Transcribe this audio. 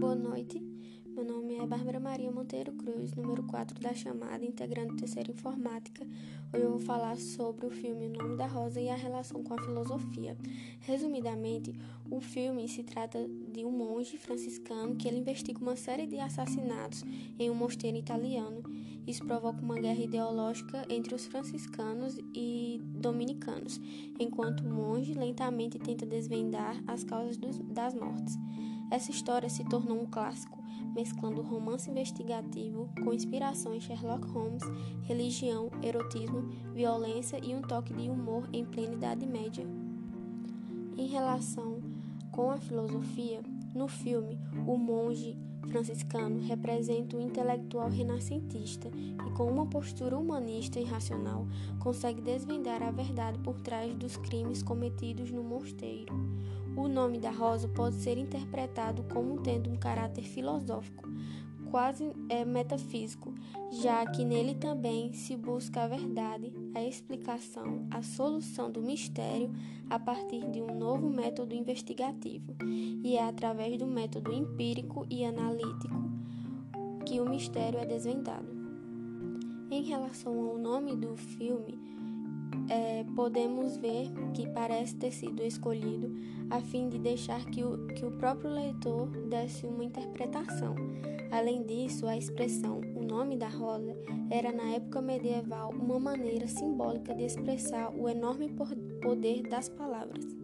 boa noite. Meu nome é Bárbara Maria Monteiro Cruz, número 4 da chamada, integrante terceira informática. Hoje eu vou falar sobre o filme O Nome da Rosa e a relação com a filosofia. Resumidamente, o filme se trata de um monge franciscano que ele investiga uma série de assassinatos em um mosteiro italiano. Isso provoca uma guerra ideológica entre os franciscanos e dominicanos, enquanto o monge lentamente tenta desvendar as causas dos, das mortes. Essa história se tornou um clássico, mesclando romance investigativo com inspiração em Sherlock Holmes, religião, erotismo, violência e um toque de humor em plena Idade Média. Em relação com a filosofia, no filme, o monge franciscano representa um intelectual renascentista que, com uma postura humanista e racional, consegue desvendar a verdade por trás dos crimes cometidos no mosteiro. O nome da rosa pode ser interpretado como tendo um caráter filosófico, quase é, metafísico, já que nele também se busca a verdade, a explicação, a solução do mistério a partir de um novo método investigativo, e é através do método empírico e analítico que o mistério é desvendado. Em relação ao nome do filme, é, podemos ver que parece ter sido escolhido a fim de deixar que o, que o próprio leitor desse uma interpretação. Além disso, a expressão o nome da rosa era na época medieval uma maneira simbólica de expressar o enorme poder das palavras.